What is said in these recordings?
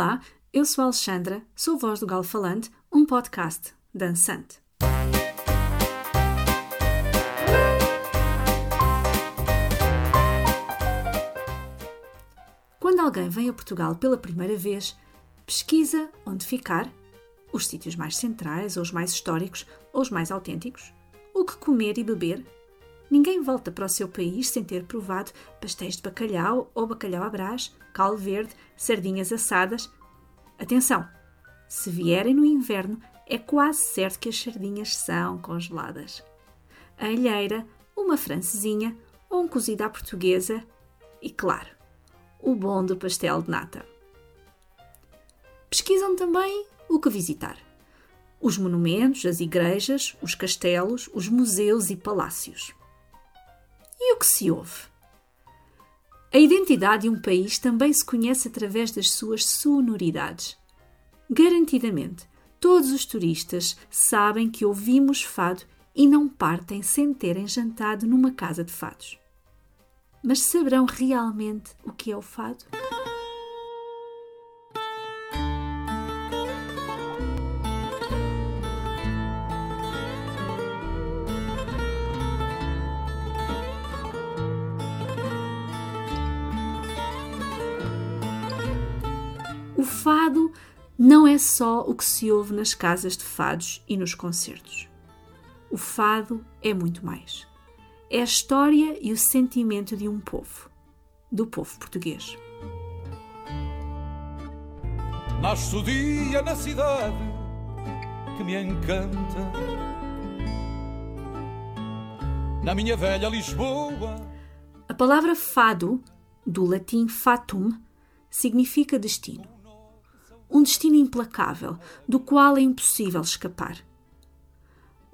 Olá, eu sou Alexandra, sou voz do Galo Falante, um podcast dançante. Quando alguém vem a Portugal pela primeira vez, pesquisa onde ficar, os sítios mais centrais, ou os mais históricos, ou os mais autênticos, o que comer e beber. Ninguém volta para o seu país sem ter provado pastéis de bacalhau ou bacalhau à brás, caldo verde, sardinhas assadas. Atenção! Se vierem no inverno, é quase certo que as sardinhas são congeladas. A alheira, uma francesinha ou um cozido à portuguesa e, claro, o bom do pastel de nata. Pesquisam também o que visitar. Os monumentos, as igrejas, os castelos, os museus e palácios. E o que se ouve? A identidade de um país também se conhece através das suas sonoridades. Garantidamente, todos os turistas sabem que ouvimos fado e não partem sem terem jantado numa casa de fados. Mas saberão realmente o que é o fado? O fado não é só o que se ouve nas casas de fados e nos concertos. O fado é muito mais. É a história e o sentimento de um povo, do povo português. Nasce o dia na cidade que me encanta. Na minha velha Lisboa. A palavra fado, do latim fatum, significa destino um destino implacável, do qual é impossível escapar.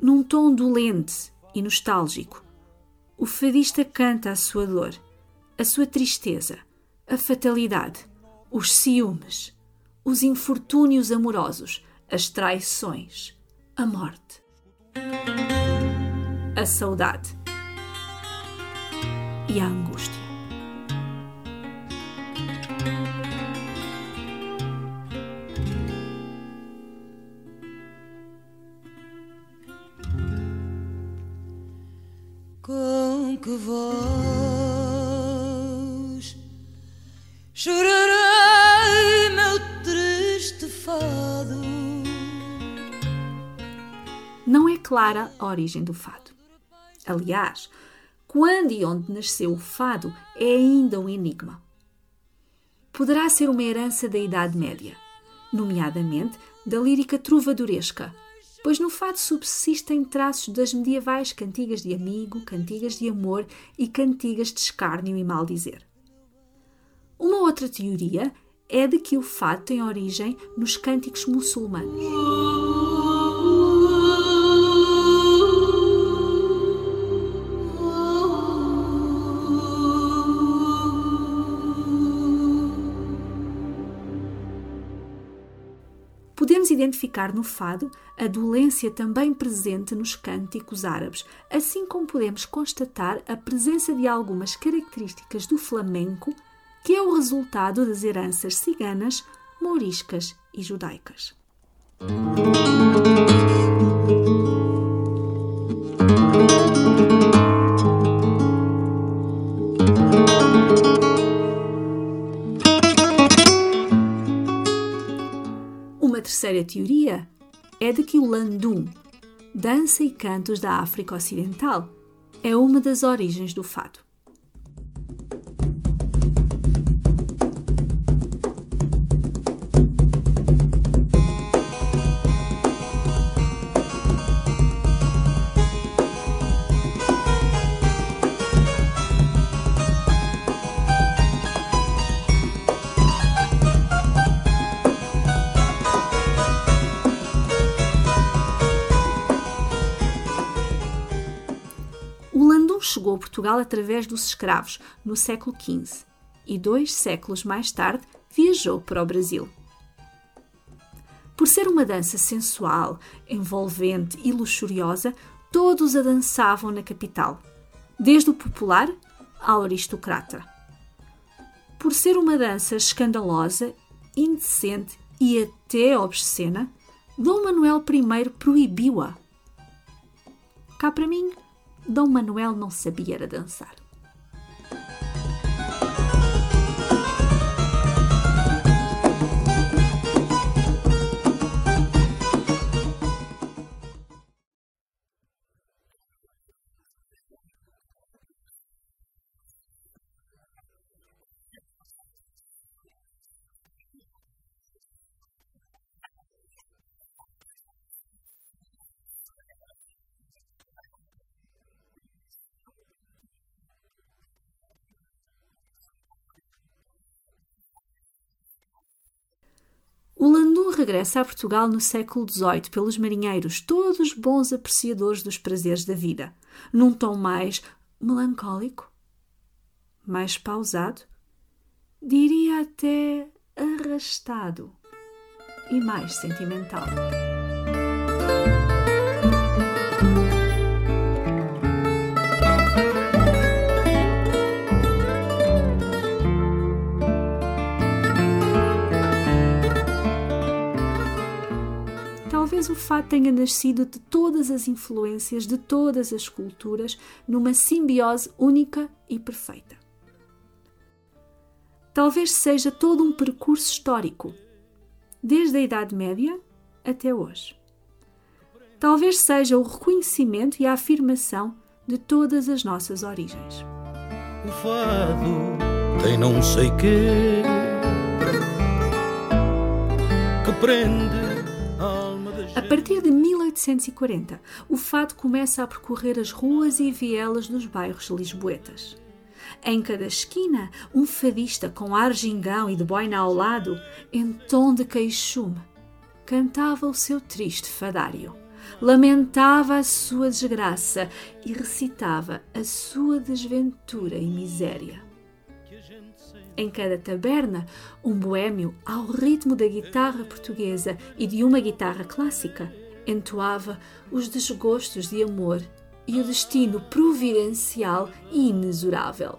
Num tom dolente e nostálgico, o fadista canta a sua dor, a sua tristeza, a fatalidade, os ciúmes, os infortúnios amorosos, as traições, a morte, a saudade e a angústia. Que voz chorarei meu triste fado? Não é clara a origem do fado. Aliás, quando e onde nasceu o fado é ainda um enigma. Poderá ser uma herança da Idade Média, nomeadamente da lírica trovadoresca, pois no fado subsistem traços das medievais cantigas de amigo, cantigas de amor e cantigas de escárnio e maldizer. Uma outra teoria é de que o fado tem origem nos cânticos muçulmanos. Identificar no fado a dolência também presente nos cânticos árabes, assim como podemos constatar a presença de algumas características do flamenco, que é o resultado das heranças ciganas, mouriscas e judaicas. Terceira teoria é de que o landum, dança e cantos da África Ocidental, é uma das origens do fado. O landum chegou a Portugal através dos escravos no século XV e dois séculos mais tarde viajou para o Brasil. Por ser uma dança sensual, envolvente e luxuriosa, todos a dançavam na capital, desde o popular ao aristocrata. Por ser uma dança escandalosa indecente e até obscena, Dom Manuel I proibiu-a. Cá para mim, Dom Manuel não sabia era dançar. Regressa a Portugal no século XVIII pelos marinheiros, todos bons apreciadores dos prazeres da vida, num tom mais melancólico, mais pausado, diria até arrastado e mais sentimental. Talvez o fado tenha nascido de todas as influências de todas as culturas numa simbiose única e perfeita. Talvez seja todo um percurso histórico, desde a Idade Média até hoje. Talvez seja o reconhecimento e a afirmação de todas as nossas origens. O fado tem não sei quê que prende partir de 1840, o fado começa a percorrer as ruas e vielas dos bairros lisboetas. Em cada esquina, um fadista com ar gingão e de boina ao lado, em tom de queixume, cantava o seu triste fadário, lamentava a sua desgraça e recitava a sua desventura e miséria. Em cada taberna, um boêmio, ao ritmo da guitarra portuguesa e de uma guitarra clássica, entoava os desgostos de amor e o destino providencial e inexorável.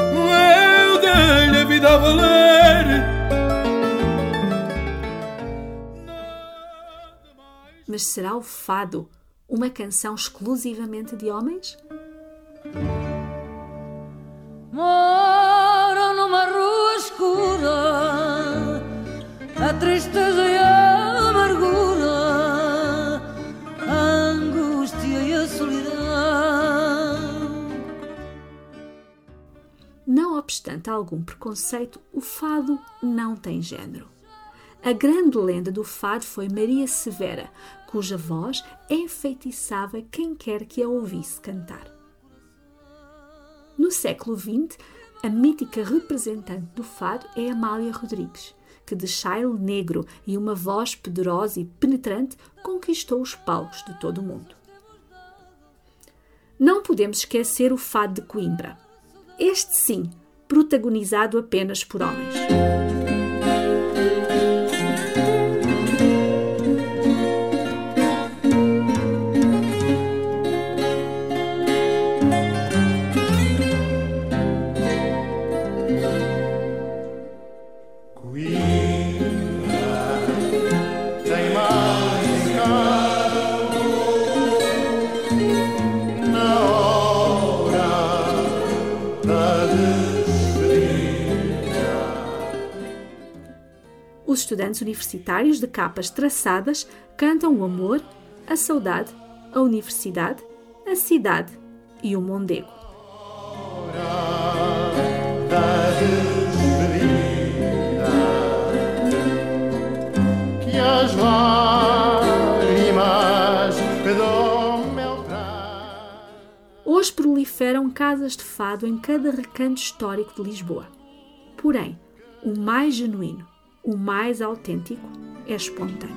Eu dei a vida a valer. Mas será o fado uma canção exclusivamente de homens? Tristeza e a amargura, a angústia e a solidão. Não obstante algum preconceito, o fado não tem género. A grande lenda do fado foi Maria Severa, cuja voz enfeitiçava quem quer que a ouvisse cantar. No século XX, a mítica representante do fado é Amália Rodrigues, que de chile negro e uma voz poderosa e penetrante conquistou os palcos de todo o mundo. Não podemos esquecer o fado de Coimbra. Este sim, protagonizado apenas por homens. Estudantes universitários de capas traçadas cantam o amor, a saudade, a universidade, a cidade e o mondego. Hoje proliferam casas de fado em cada recanto histórico de Lisboa. Porém, o mais genuíno, o mais autêntico é espontâneo.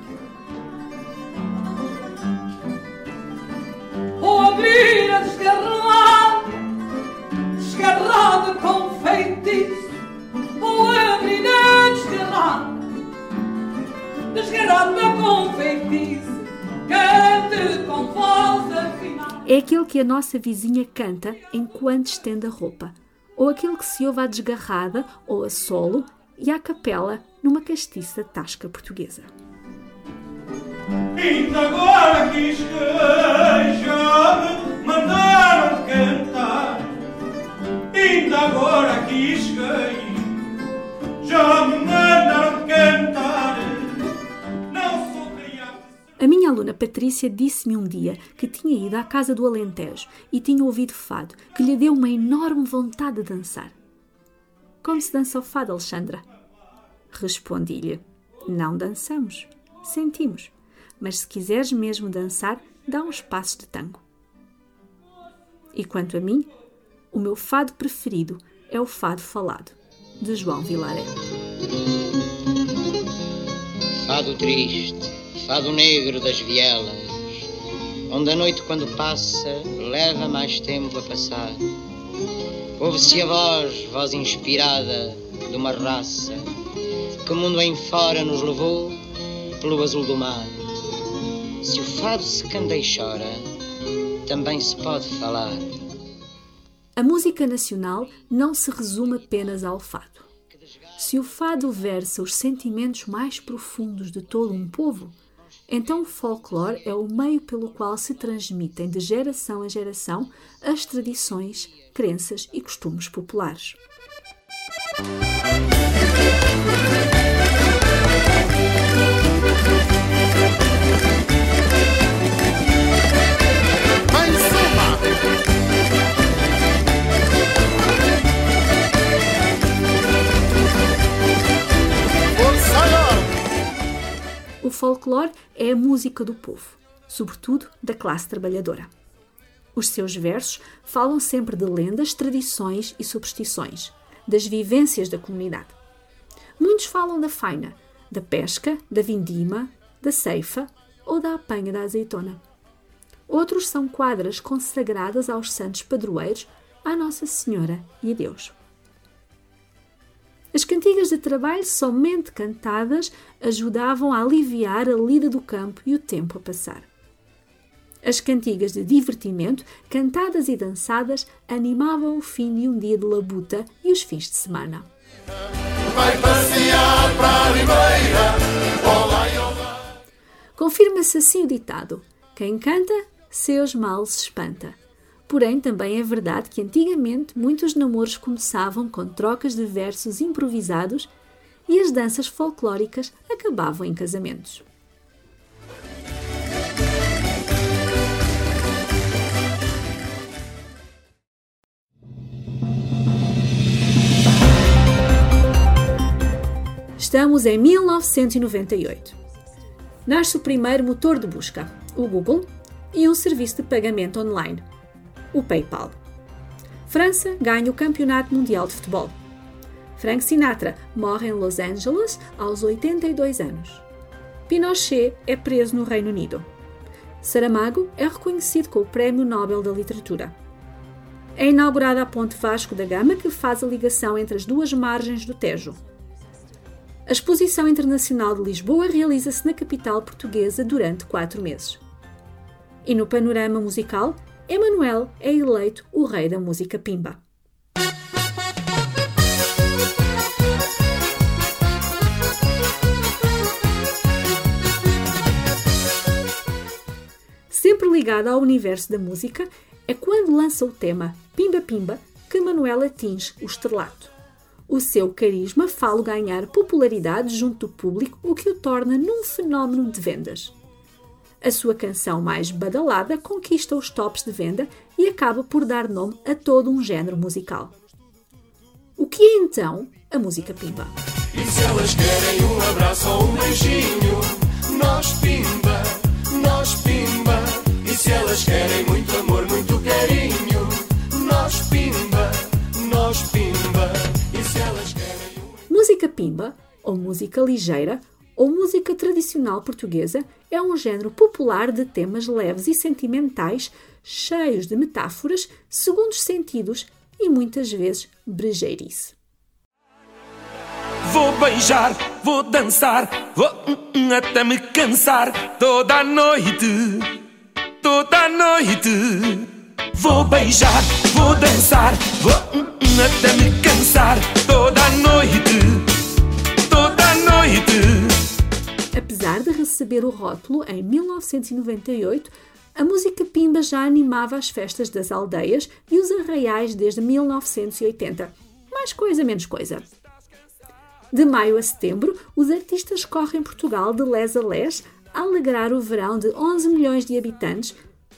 Vou abrir a desgarrada, desgarrada com feitiço. Vou abrir a desgarrada, desgarrada com feitiço. Cante com voz afinada. É aquele que a nossa vizinha canta enquanto estende a roupa, ou aquele que se ouve à desgarrada ou a solo e à capela numa castiça tasca portuguesa. Ainda agora quis que já me mandaram cantar Ainda agora quis que já me mandaram cantar Não sou criado A minha aluna Patrícia disse-me um dia que tinha ido à casa do Alentejo e tinha ouvido fado, que lhe deu uma enorme vontade de dançar. Como se dança o fado, Alexandra? Respondi-lhe: Não dançamos, sentimos. Mas se quiseres mesmo dançar, dá uns passos de tango. E quanto a mim, o meu fado preferido é o fado falado, de João Vilaré. Fado triste, fado negro das vielas, onde a noite quando passa leva mais tempo a passar. Ouve-se a voz, voz inspirada de uma raça que mundo em fora nos levou pelo azul do mar. Se o fado se canta e chora, também se pode falar. A música nacional não se resume apenas ao fado. Se o fado versa os sentimentos mais profundos de todo um povo, então o folclore é o meio pelo qual se transmitem de geração em geração as tradições, crenças e costumes populares. Folclore é a música do povo, sobretudo da classe trabalhadora. Os seus versos falam sempre de lendas, tradições e superstições, das vivências da comunidade. Muitos falam da faina, da pesca, da vindima, da ceifa ou da apanha da azeitona. Outros são quadras consagradas aos santos padroeiros, à Nossa Senhora e a Deus. As cantigas de trabalho, somente cantadas, ajudavam a aliviar a lida do campo e o tempo a passar. As cantigas de divertimento, cantadas e dançadas, animavam o fim de um dia de labuta e os fins de semana. Vai passear para a Ribeira! Olá, olá! Confirma-se assim o ditado: quem canta, seus males se espanta. Porém, também é verdade que antigamente muitos namoros começavam com trocas de versos improvisados e as danças folclóricas acabavam em casamentos. Estamos em 1998. Nasce o primeiro motor de busca, o Google, e um serviço de pagamento online, o PayPal. França ganha o Campeonato Mundial de Futebol. Frank Sinatra morre em Los Angeles aos 82 anos. Pinochet é preso no Reino Unido. Saramago é reconhecido com o Prémio Nobel da Literatura. É inaugurada a Ponte Vasco da Gama, que faz a ligação entre as duas margens do Tejo. A Exposição Internacional de Lisboa realiza-se na capital portuguesa durante quatro meses. E no panorama musical, Emanuel é eleito o rei da música pimba. Sempre ligado ao universo da música, é quando lança o tema Pimba Pimba que Manuel atinge o estrelato. O seu carisma fala ganhar popularidade junto do público, o que o torna num fenómeno de vendas. A sua canção mais badalada conquista os tops de venda e acaba por dar nome a todo um género musical. O que é então a música pimba? E se elas querem um abraço ou um beijinho, nós pimba, nós pimba. E se elas querem muito amor, muito carinho, nós pimba, nós pimba. E se elas querem um Música pimba, ou música ligeira, ou música tradicional portuguesa, é um género popular de temas leves e sentimentais, cheios de metáforas, segundos sentidos e muitas vezes brejeirice. Vou beijar, vou dançar, vou hum, hum, até me cansar toda a noite, toda a noite. Vou beijar, vou dançar, vou hum, até me cansar toda a noite. Receber o rótulo em 1998, a música pimba já animava as festas das aldeias e os arraiais desde 1980. Mais coisa, menos coisa. De maio a setembro, os artistas correm Portugal de les a les a alegrar o verão de 11 milhões de habitantes,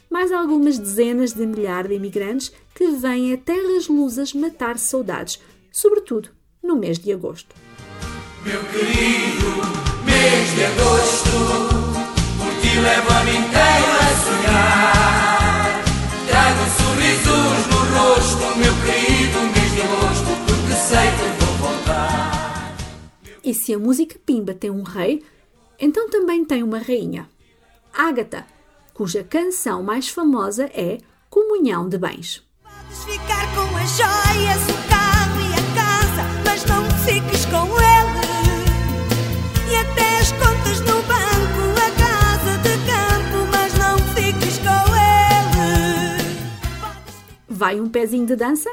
mais algumas dezenas de milhares de imigrantes que vêm a terras lusas matar saudades, sobretudo no mês de agosto. Meu querido mês de agosto, por ti leva-me inteiro a sonhar. Trago sorrisos no rosto, meu querido mês de agosto, porque sei que vou voltar. E se a música pimba tem um rei, então também tem uma rainha. Ágata, cuja canção mais famosa é Comunhão de Bens. Podes ficar com as joias, o carro e a casa, mas não fiques com ele. Vai um pezinho de dança?